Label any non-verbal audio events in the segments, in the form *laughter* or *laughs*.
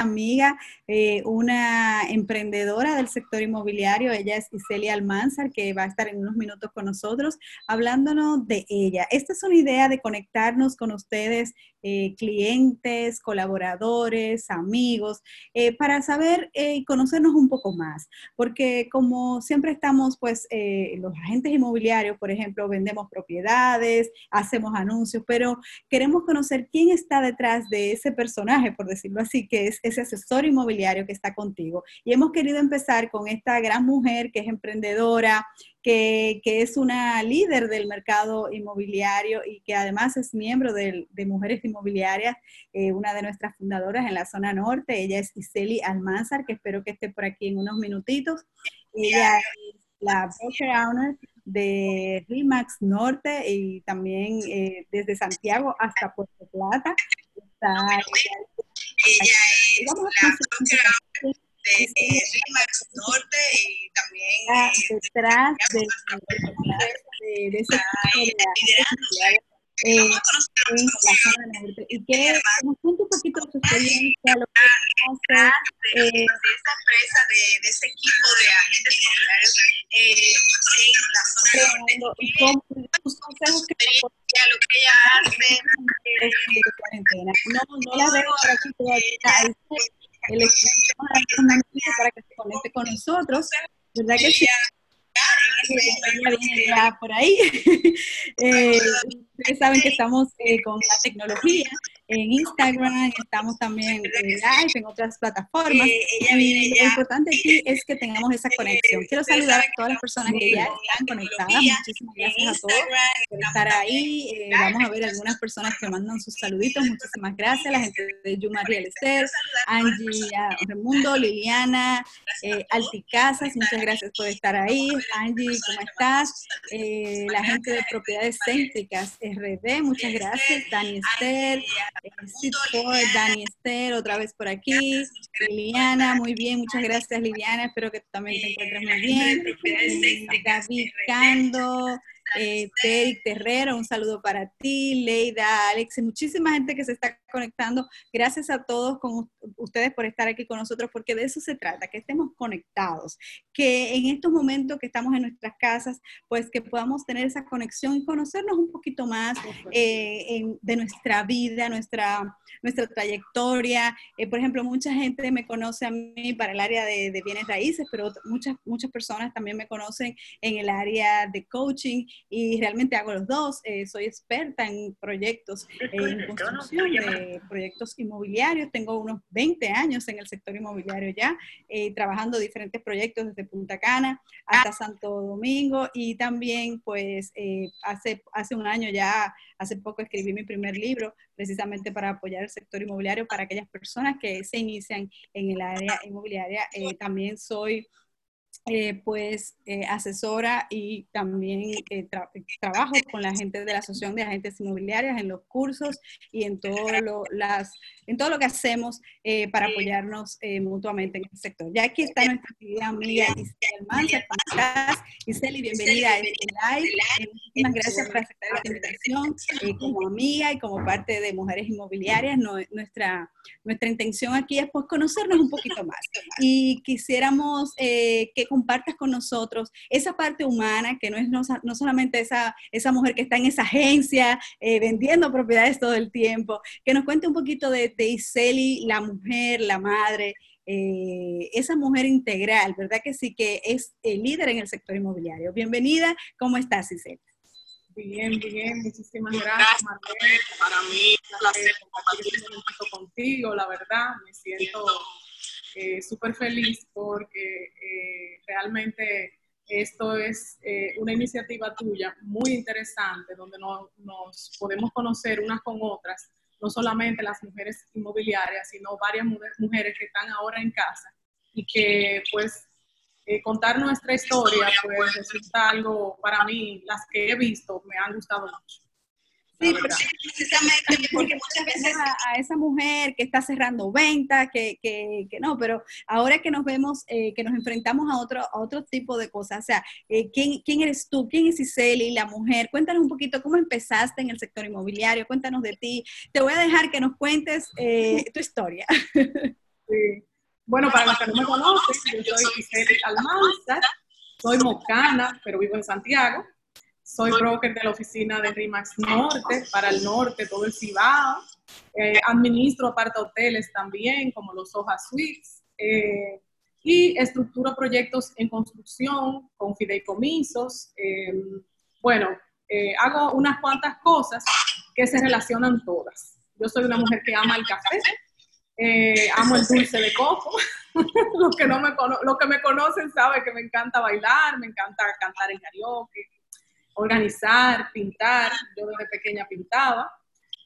amiga, eh, una emprendedora del sector inmobiliario. Ella es Iselia Almanzar, que va a estar en unos minutos con nosotros hablándonos de ella. Esta es una idea de conectarnos con ustedes, eh, clientes, colaboradores, amigos, eh, para saber y conocernos un poco más. Porque como siempre estamos, pues, los agentes inmobiliarios, por ejemplo, vendemos propiedades, hacemos anuncios, pero queremos conocer quién está detrás de ese personaje, por decirlo así, que es ese asesor inmobiliario que está contigo. Y hemos querido empezar con esta gran mujer que es emprendedora, que, es una líder del mercado inmobiliario y que además es miembro de, Mujeres Inmobiliarias, eh, una de nuestras fundadoras en la zona norte. Ella es Iseli Almanzar, que espero que esté por aquí en unos minutitos. Ella es la broker owner de RIMAX Norte y también eh, desde Santiago hasta Puerto Plata. Está ella es la doctora de, de RIMAX Norte y ah, detrás de, de, de, ese eh, en la zona norte y que nos cuente un poquito su experiencia, lo que hace eh, de esa empresa, de, de ese equipo de agentes inmobiliarios eh, en la zona norte. Y cómo sus consejos que lo que ella hace. No, no la veo por aquí todavía. El equipo para que se conecte con nosotros. ¿Verdad que sí? Ya por ahí. *laughs* eh, ustedes saben que estamos eh, con la tecnología en Instagram, estamos también en live, en otras plataformas. y lo importante aquí es que tengamos esa conexión. Quiero saludar a todas las personas que ya están conectadas. Muchísimas gracias a todos por estar ahí. Eh, vamos a ver algunas personas que mandan sus saluditos. Muchísimas gracias. La gente de Yuma Lester, Angie Remundo, Liliana, eh, Alticasas, muchas gracias por estar ahí. Angie, ¿cómo estás? Eh, la gente de Propiedades Céntricas RD, muchas gracias. Dani Esther, Dani Esther, otra vez por aquí. Liliana, muy bien, muchas gracias Liliana, espero que también te encuentres muy bien. David Cando, eh, Terrero, un saludo para ti, Leida, Alex, muchísima gente que se está conectando. Gracias a todos con ustedes por estar aquí con nosotros, porque de eso se trata, que estemos conectados, que en estos momentos que estamos en nuestras casas, pues que podamos tener esa conexión y conocernos un poquito más eh, de nuestra vida, nuestra, nuestra trayectoria. Eh, por ejemplo, mucha gente me conoce a mí para el área de, bienes raíces, pero muchas, muchas personas también me conocen en el área de coaching y realmente hago los dos. Eh, soy experta en proyectos, en construcción de proyectos inmobiliarios. Tengo unos 20 años en el sector inmobiliario ya, eh, trabajando diferentes proyectos desde Punta Cana hasta Santo Domingo y también pues eh, hace, hace un año ya, hace poco escribí mi primer libro precisamente para apoyar el sector inmobiliario para aquellas personas que se inician en el área inmobiliaria. también soy eh, pues eh, asesora y también eh, trabajo con la gente de la Asociación de Agentes Inmobiliarios en los cursos y en todo lo, las, en todo lo que hacemos para apoyarnos mutuamente en el sector. Ya aquí está nuestra querida amiga Isabel Almanza. ¿Cómo estás? Iseli, bienvenida a este live. Muchísimas gracias por aceptar esta invitación como amiga y como parte de Mujeres Inmobiliarias. nuestra, nuestra intención aquí es pues conocernos un poquito más y quisiéramos que compartas con nosotros esa parte humana, que no es no, solamente esa, esa mujer que está en esa agencia eh, vendiendo propiedades todo el tiempo, que nos cuente un poquito de, de Iseli, la mujer, la madre, eh, esa mujer integral, ¿verdad que sí? Que es el líder en el sector inmobiliario. Bienvenida, ¿cómo estás, Iseli? Bien, bien, muchísimas gracias, Marlene. Para mí es un placer compartir un momento contigo, la verdad, me siento eh, súper feliz porque eh, realmente esto es eh, una iniciativa tuya muy interesante donde nos podemos conocer unas con otras, no solamente las mujeres inmobiliarias, sino varias mujeres que están ahora en casa y que pues contar nuestra historia pues resulta algo para mí, las que he visto me han gustado mucho. Sí, precisamente *laughs* porque muchas veces a, esa mujer que está cerrando ventas, que, que, que, no, pero ahora que nos vemos, eh, que nos enfrentamos a otro, a otro tipo de cosas, o sea, eh, ¿quién, ¿quién, eres tú? ¿Quién es Iseli, la mujer? Cuéntanos un poquito cómo empezaste en el sector inmobiliario, cuéntanos de ti. Te voy a dejar que nos cuentes eh, tu historia. *laughs* bueno, para los que no me conocen, yo soy Giselle Almanza, soy mocana, pero vivo en Santiago. Soy broker de la oficina de RIMAX Norte, para el norte, todo el Cibao. Eh, administro aparte hoteles también, como los Soja Suites. Eh, y estructuro proyectos en construcción con fideicomisos. Eh, bueno, hago unas cuantas cosas que se relacionan todas. Yo soy una mujer que ama el café, amo el dulce de coco. *laughs* los, que no me los que me conocen saben que me encanta bailar, me encanta cantar en karaoke, organizar, pintar. Yo desde pequeña pintaba.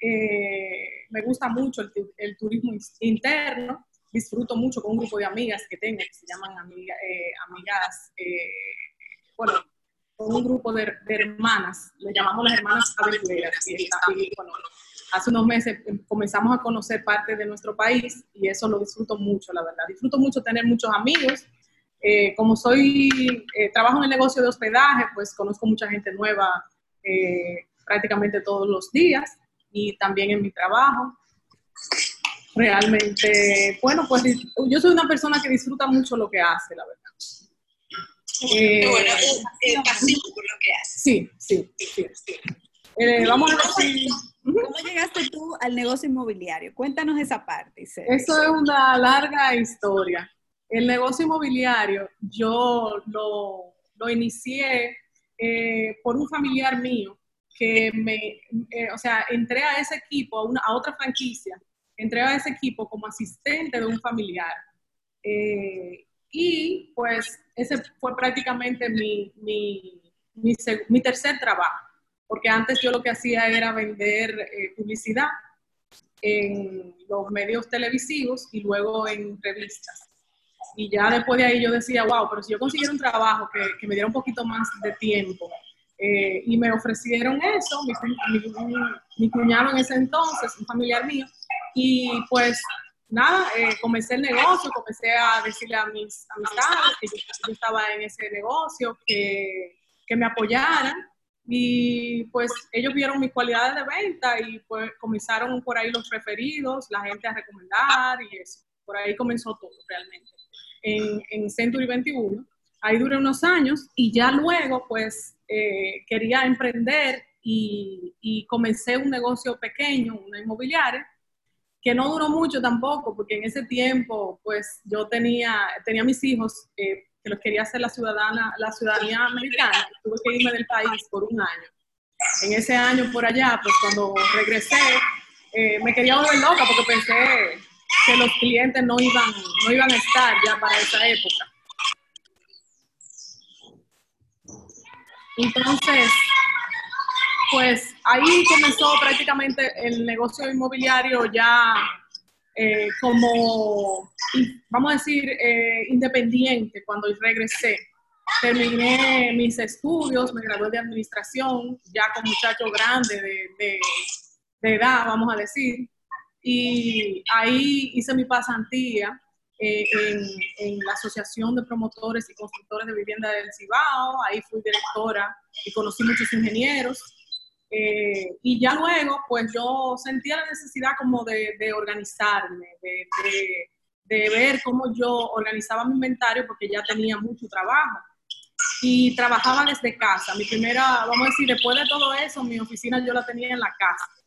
Eh, me gusta mucho el, turismo interno. Disfruto mucho con un grupo de amigas que tengo que se llaman eh, amigas, eh, bueno, con un grupo de, hermanas, le llamamos las hermanas aventureras. Y hace unos meses comenzamos a conocer parte de nuestro país y eso lo disfruto mucho, la verdad. Disfruto mucho tener muchos amigos eh, como soy, eh, trabajo en el negocio de hospedaje, pues conozco mucha gente nueva eh, prácticamente todos los días y también en mi trabajo. Realmente, bueno, pues yo soy una persona que disfruta mucho lo que hace, la verdad. bueno, por lo que hace. Sí, sí, sí. vamos a. ¿Cómo llegaste tú al negocio inmobiliario? Cuéntanos esa parte. Eso es una larga historia. El negocio inmobiliario yo lo, lo inicié eh, por un familiar mío que me, eh, o sea, entré a ese equipo, a, una, a otra franquicia, entré a ese equipo como asistente de un familiar. Eh, y pues ese fue prácticamente mi, mi, mi, tercer trabajo, porque antes yo lo que hacía era vender publicidad en los medios televisivos y luego en revistas. Y ya después de ahí yo decía, wow, pero si yo consiguiera un trabajo que, que me diera un poquito más de tiempo, eh, y me ofrecieron eso, mi, cuñado en ese entonces, un familiar mío, y pues nada, eh, comencé el negocio, comencé a decirle a mis amistades que yo, estaba en ese negocio, que, que, me apoyaran, y pues ellos vieron mis cualidades de venta y pues comenzaron por ahí los referidos, la gente a recomendar y eso. Por ahí comenzó todo realmente en, en Century 21. Ahí duré unos años y ya luego pues eh, quería emprender y, y, comencé un negocio pequeño, una inmobiliaria, que no duró mucho tampoco, porque en ese tiempo pues yo tenía, tenía mis hijos eh, que los quería hacer la, ciudadana, la ciudadanía americana, tuve que irme del país por un año. En ese año por allá, pues cuando regresé, eh, me quería volver loca porque pensé que los clientes no iban, no iban a estar ya para esa época. Entonces, pues ahí comenzó prácticamente el negocio inmobiliario ya eh, como, vamos a decir, eh, independiente cuando regresé. Terminé mis estudios, me gradué de administración, ya con muchachos grandes de, de edad, vamos a decir y ahí hice mi pasantía eh, en, la Asociación de Promotores y Constructores de Vivienda del Cibao, ahí fui directora y conocí muchos ingenieros. Eh, y ya luego, pues yo sentía la necesidad como de, organizarme, de, de, ver cómo yo organizaba mi inventario porque ya tenía mucho trabajo. Y trabajaba desde casa. Mi primera, vamos a decir, después de todo eso, mi oficina yo la tenía en la casa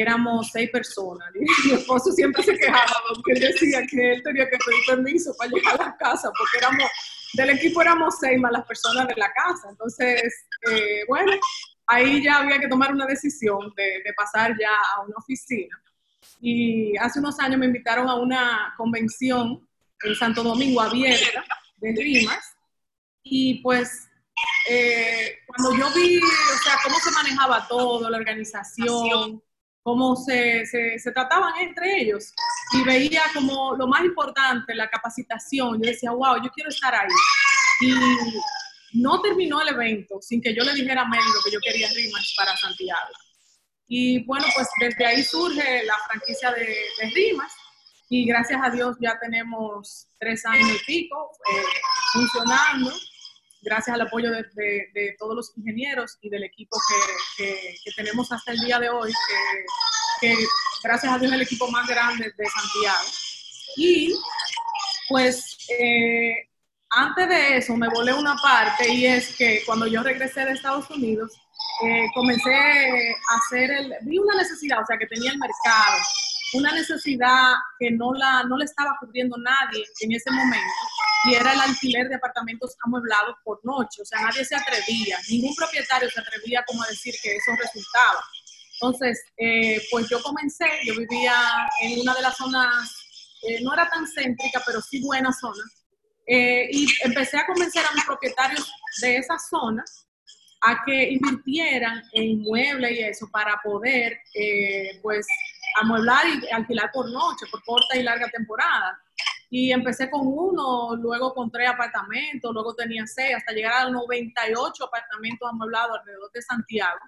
éramos seis personas. Y *laughs* mi esposo siempre se quejaba porque él decía que él tenía que pedir permiso para llegar a la casa, porque éramos, del equipo éramos seis más las personas de la casa. Entonces, eh, bueno, ahí ya había que tomar una decisión de, de, pasar ya a una oficina. Y hace unos años me invitaron a una convención en Santo Domingo abierta de rimas. Y pues eh, cuando yo vi, o sea, cómo se manejaba todo, la organización, cómo se, se, trataban entre ellos y veía como lo más importante, la capacitación. Yo decía, wow, yo quiero estar ahí. Y no terminó el evento sin que yo le dijera a Meli lo que yo quería Rimas para Santiago. Y bueno, pues desde ahí surge la franquicia de, de Rimas y gracias a Dios ya tenemos tres años y pico eh, funcionando gracias al apoyo de, todos los ingenieros y del equipo que, tenemos hasta el día de hoy, que, gracias a Dios es el equipo más grande de Santiago. Y pues eh, antes de eso me volé una parte y es que cuando yo regresé de Estados Unidos, eh, comencé a hacer el, vi una necesidad, o sea, que tenía el mercado, una necesidad que no la, no le estaba cubriendo nadie en ese momento, y era el alquiler de apartamentos amueblados por noche, o sea, nadie se atrevía, ningún propietario se atrevía como a decir que eso resultaba. Entonces, eh, pues yo comencé, yo vivía en una de las zonas, eh, no era tan céntrica, pero sí buena zona, eh, y empecé a convencer a mis propietarios de esa zona a que invirtieran en inmuebles y eso para poder, pues, amueblar y alquilar por noche, por corta y larga temporada. Y empecé con uno, luego con tres apartamentos, luego tenía seis, hasta llegar a 98 apartamentos amueblados alrededor de Santiago.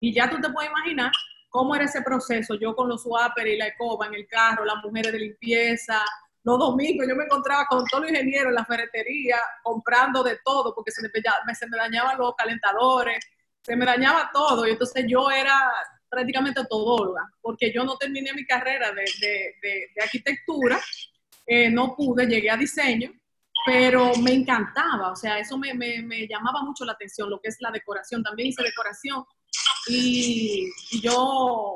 Y ya tú te puedes imaginar cómo era ese proceso, yo con los swappers y la ecoba en el carro, las mujeres de limpieza, los domingos yo me encontraba con todos los ingenieros en la ferretería comprando de todo porque se me, se dañaban los calentadores, se me dañaba todo y entonces yo era prácticamente todóloga porque yo no terminé mi carrera de, de, de, arquitectura, no pude, llegué a diseño, pero me encantaba, o sea, eso me, me, llamaba mucho la atención, lo que es la decoración, también hice decoración y, yo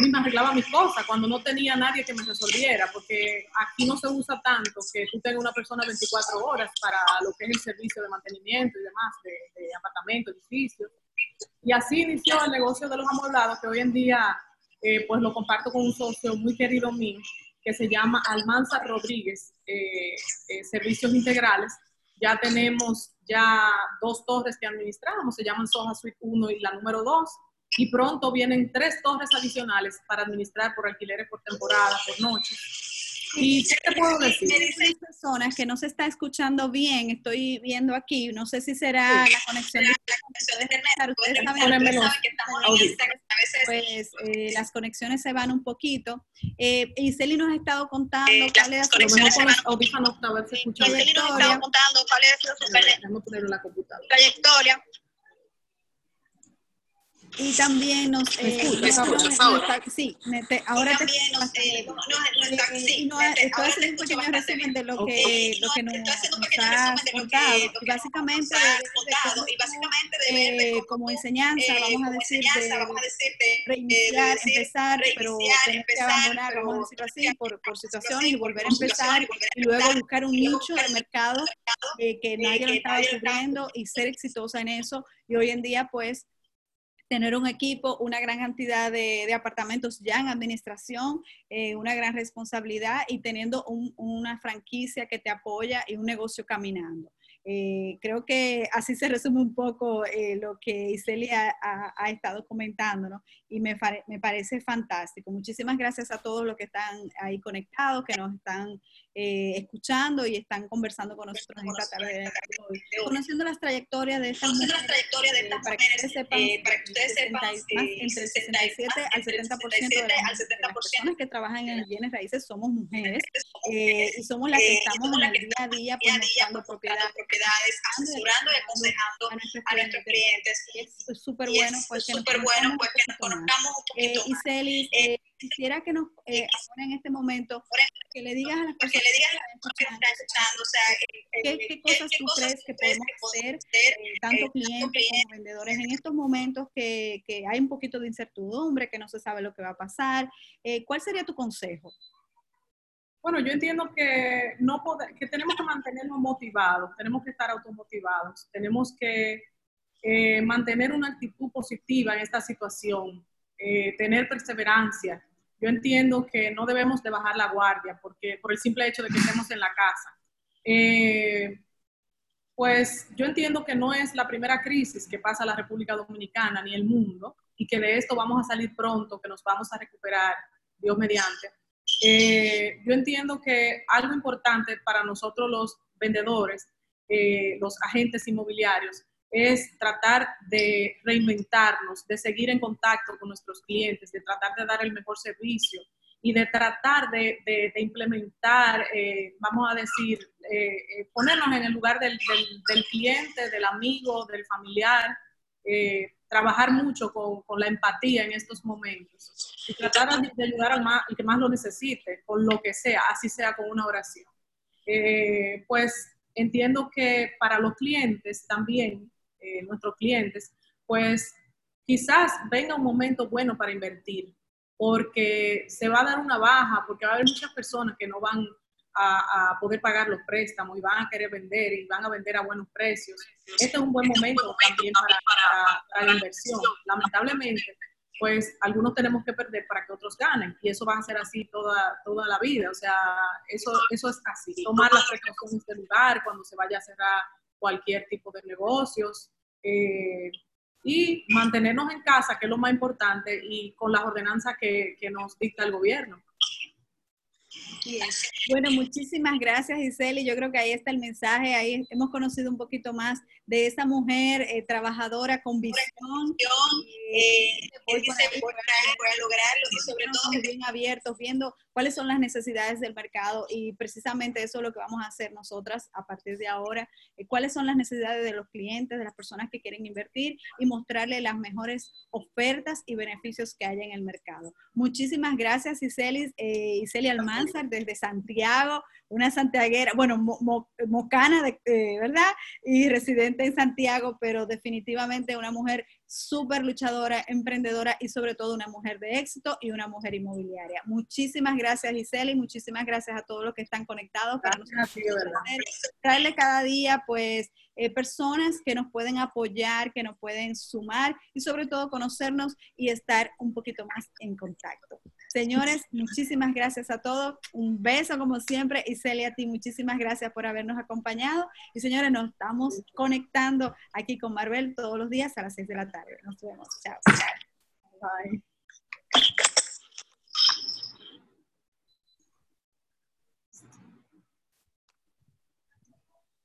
me arreglaba mis cosas cuando no tenía nadie que me resolviera, porque aquí no se usa tanto que tú tengas una persona 24 horas para lo que es el servicio de mantenimiento y demás, de, apartamentos, edificios. Y así inició el negocio de los amueblados, que hoy en día eh, pues lo comparto con un socio muy querido mío, que se llama Almanza Rodríguez, eh, eh, Servicios Integrales. Ya tenemos ya dos torres que administramos, se llaman Soja Suite 1 y la número 2 y pronto vienen tres torres adicionales para administrar por alquileres por temporada, por noche. ¿Y qué te puedo decir? Hay personas que no se está escuchando bien, estoy viendo aquí, no sé si será la conexión de Ustedes saben que pues eh, las conexiones se van un poquito. Eh, Iseli nos ha estado contando eh, cuál es su trayectoria y también nos... Eh, sí, ahora también nos, eh, sí, no, estoy haciendo un pequeño resumen de lo que, lo que nos, has contado. Y básicamente, eh, como enseñanza, vamos a decir, de reiniciar, empezar, pero tener que abandonar, vamos a decirlo así, por, por situaciones y volver a empezar y luego buscar un nicho de mercado que nadie lo estaba cubriendo y ser exitosa en eso. Y hoy en día, pues, tener un equipo, una gran cantidad de, apartamentos ya en administración, eh, una gran responsabilidad y teniendo una franquicia que te apoya y un negocio caminando. Eh, creo que así se resume un poco eh, lo que Iselia ha, estado comentando, ¿no? Y me, me, parece fantástico. Muchísimas gracias a todos los que están ahí conectados, que nos están eh, escuchando y están conversando con nosotros en esta tarde de hoy. Conociendo las trayectorias de estas mujeres, para que ustedes sepan, entre el 67 al 70% de las, personas que trabajan en bienes raíces somos mujeres y somos las que estamos en el día a día pues, mostrando propiedad asesorando y aconsejando a nuestros clientes. es súper bueno, pues, que, bueno, pues, que nos conozcamos un poquito eh, Iseli, eh, quisiera que nos, eh, ahora en este momento, que le digas a las personas que, le digas a las personas que están escuchando, o sea, ¿qué, qué cosas tú crees que podemos hacer, tanto clientes como vendedores, en estos momentos que, que hay un poquito de incertidumbre, que no se sabe lo que va a pasar? ¿Cuál sería tu consejo? Bueno, yo entiendo que, no que tenemos que mantenernos motivados, tenemos que estar automotivados, tenemos que eh, mantener una actitud positiva en esta situación, eh, tener perseverancia. Yo entiendo que no debemos de bajar la guardia porque, por el simple hecho de que estemos en la casa. Eh, pues yo entiendo que no es la primera crisis que pasa la República Dominicana ni el mundo y que de esto vamos a salir pronto, que nos vamos a recuperar, Dios mediante. Eh, yo entiendo que algo importante para nosotros los vendedores, eh, los agentes inmobiliarios, es tratar de reinventarnos, de seguir en contacto con nuestros clientes, de tratar de dar el mejor servicio y de tratar de, implementar, eh, vamos a decir, ponernos en el lugar del, cliente, del amigo, del familiar, trabajar mucho con, la empatía en estos momentos y tratar de ayudar al, más, al, que más lo necesite, con lo que sea, así sea con una oración. eh, pues entiendo que para los clientes también, eh, nuestros clientes, pues quizás venga un momento bueno para invertir, porque se va a dar una baja, porque va a haber muchas personas que no van a, poder pagar los préstamos y van a querer vender y van a vender a buenos precios. Este es un buen momento también para, la inversión. Lamentablemente, pues algunos tenemos que perder para que otros ganen y eso va a ser así toda, toda la vida. O sea, eso, eso es así. Tomar las precauciones del lugar cuando se vaya a cerrar cualquier tipo de negocios. Eh, y mantenernos en casa, que es lo más importante, y con las ordenanzas que, que nos dicta el gobierno. Bueno, muchísimas gracias Giselle. Yo creo que ahí está el mensaje. Ahí hemos conocido un poquito más de esa mujer eh, trabajadora con visión. Eh, a lograrlo y sobre todo bien abiertos, viendo cuáles son las necesidades del mercado y precisamente eso es lo que vamos a hacer nosotras a partir de ahora. Eh, cuáles son las necesidades de los clientes, de las personas que quieren invertir y mostrarle las mejores ofertas y beneficios que hay en el mercado. Muchísimas gracias Giselle, eh, Giseli Almanzar desde Santiago una santiaguera, bueno, mocana, de, eh, ¿verdad? Y residente en Santiago, pero definitivamente una mujer súper luchadora, emprendedora y sobre todo una mujer de éxito y una mujer inmobiliaria. Muchísimas gracias Gisela y muchísimas gracias a todos los que están conectados para nosotros traerle cada día pues eh, personas que nos pueden apoyar, que nos pueden sumar y sobre todo conocernos y estar un poquito más en contacto. Señores, muchísimas gracias a todos. Un beso como siempre. Y Celia, a ti muchísimas gracias por habernos acompañado. Y señores, nos estamos conectando aquí con Marvel todos los días a las 6 de la tarde. Nos vemos. Chao. Bye.